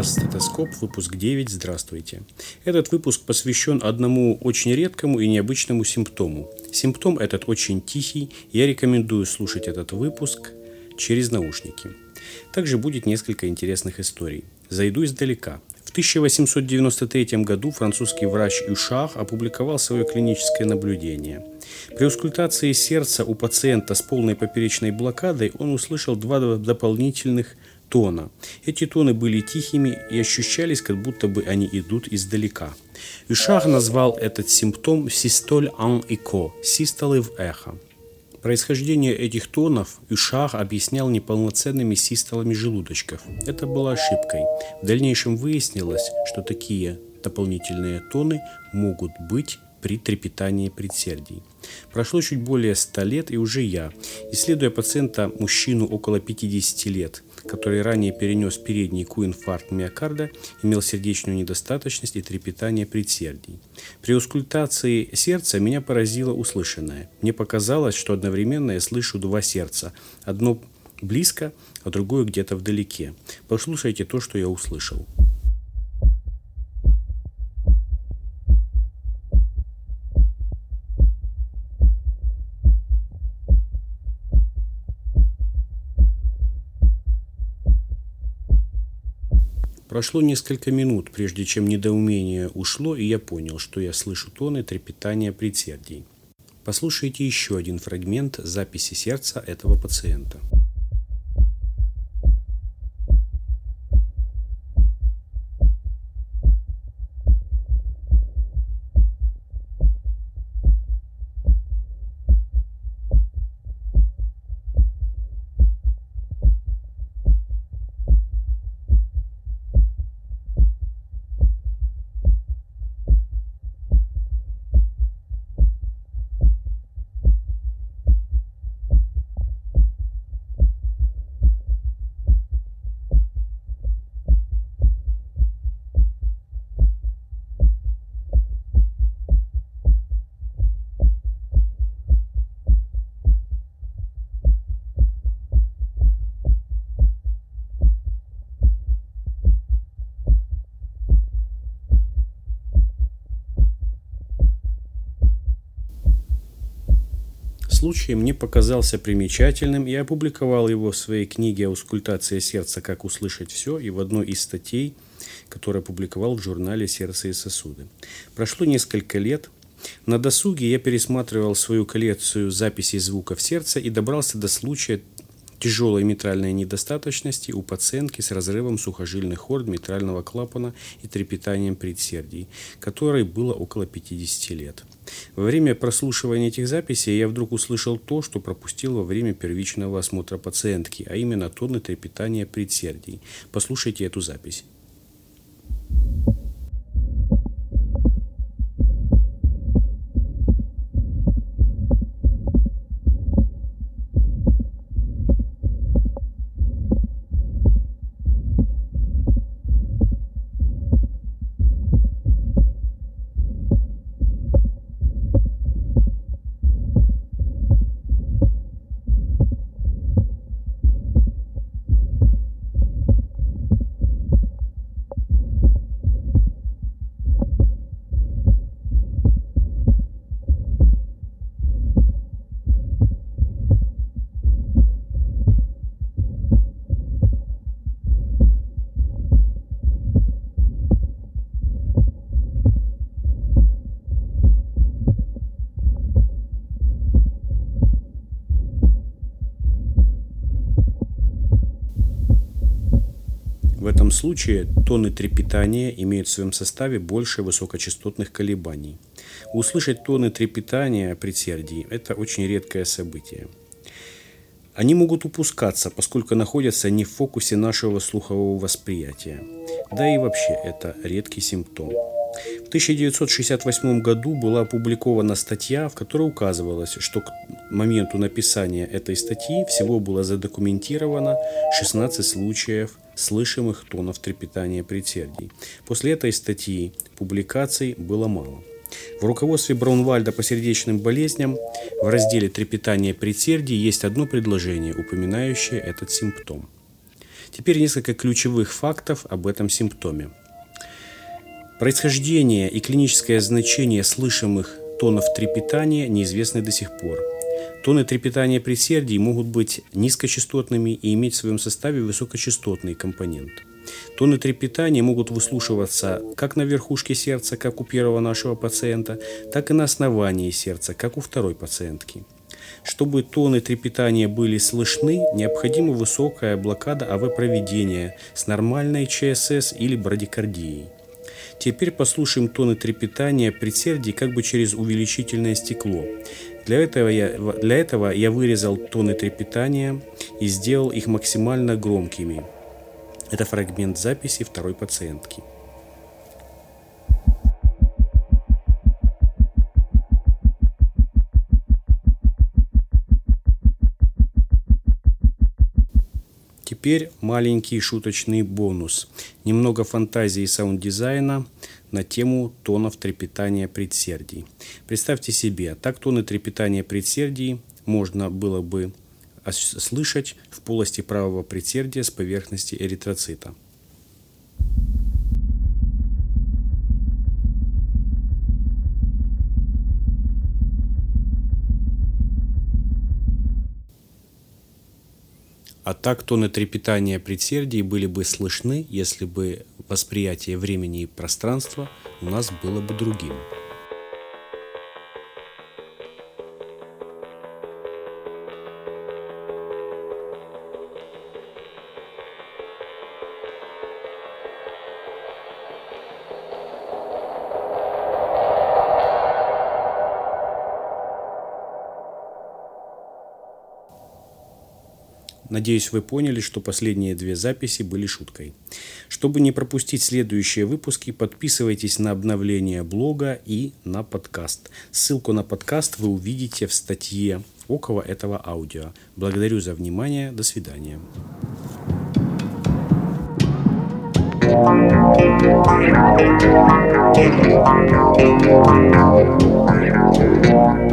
Подкаст «Стетоскоп», выпуск 9. Здравствуйте. Этот выпуск посвящен одному очень редкому и необычному симптому. Симптом этот очень тихий, я рекомендую слушать этот выпуск через наушники. Также будет несколько интересных историй. Зайду издалека. В 1893 году французский врач Юшах опубликовал свое клиническое наблюдение. При аускультации сердца у пациента с полной поперечной блокадой он услышал два дополнительных тона. Эти тоны были тихими и ощущались, как будто бы они идут издалека. Юшах назвал этот симптом «систоль ан эко» – «систолы в эхо». Происхождение этих тонов Юшах объяснял неполноценными систолами желудочков. Это было ошибкой. В дальнейшем выяснилось, что такие дополнительные тоны могут быть при трепетании предсердий. Прошло чуть более 100 лет, и уже я, исследуя пациента, мужчину около 50 лет, который ранее перенес передний коинфаркт миокарда, имел сердечную недостаточность и трепетание предсердий. При аускультации сердца меня поразило услышанное. Мне показалось, что одновременно я слышу два сердца. Одно близко, а другое где-то вдалеке. Послушайте то, что я услышал. Прошло несколько минут, прежде чем недоумение ушло, и я понял, что я слышу тоны трепетания предсердий. Послушайте еще один фрагмент записи сердца этого пациента. Случай мне показался примечательным, я опубликовал его в своей книге «Аускультация сердца. Как услышать все» и в одной из статей, которую опубликовал в журнале «Сердце и сосуды». Прошло несколько лет. На досуге я пересматривал свою коллекцию записей звуков сердца и добрался до случая тяжелой митральной недостаточности у пациентки с разрывом сухожильных хорд митрального клапана и трепетанием предсердий, которой было около 50 лет. Во время прослушивания этих записей я вдруг услышал то, что пропустил во время первичного осмотра пациентки, а именно тоны трепетания предсердий. Послушайте эту запись. В этом случае тоны трепетания имеют в своем составе больше высокочастотных колебаний. Услышать тоны трепетания предсердий – это очень редкое событие. Они могут упускаться, поскольку находятся не в фокусе нашего слухового восприятия. Да и вообще это редкий симптом. В 1968 году была опубликована статья, в которой указывалось, что к моменту написания этой статьи всего было задокументировано 16 случаев слышимых тонов трепетания предсердий. После этой статьи публикаций было мало. В руководстве Браунвальда по сердечным болезням в разделе «Трепетание предсердий» есть одно предложение, упоминающее этот симптом. Теперь несколько ключевых фактов об этом симптоме. Происхождение и клиническое значение слышимых тонов трепетания неизвестны до сих пор. Тоны трепетания предсердий могут быть низкочастотными и иметь в своем составе высокочастотный компонент. Тоны трепетания могут выслушиваться как на верхушке сердца, как у первого нашего пациента, так и на основании сердца, как у второй пациентки. Чтобы тоны трепетания были слышны, необходима высокая блокада АВ-проведения с нормальной ЧСС или брадикардией. Теперь послушаем тоны трепетания предсердий как бы через увеличительное стекло. Для этого, я, для этого я вырезал тоны трепетания и сделал их максимально громкими. Это фрагмент записи второй пациентки. Теперь маленький шуточный бонус. Немного фантазии саунд-дизайна на тему тонов трепетания предсердий. Представьте себе, так тоны трепетания предсердий можно было бы слышать в полости правого предсердия с поверхности эритроцита. А так тоны трепетания предсердий были бы слышны, если бы восприятие времени и пространства у нас было бы другим. Надеюсь, вы поняли, что последние две записи были шуткой. Чтобы не пропустить следующие выпуски, подписывайтесь на обновление блога и на подкаст. Ссылку на подкаст вы увидите в статье около этого аудио. Благодарю за внимание. До свидания. Thank you.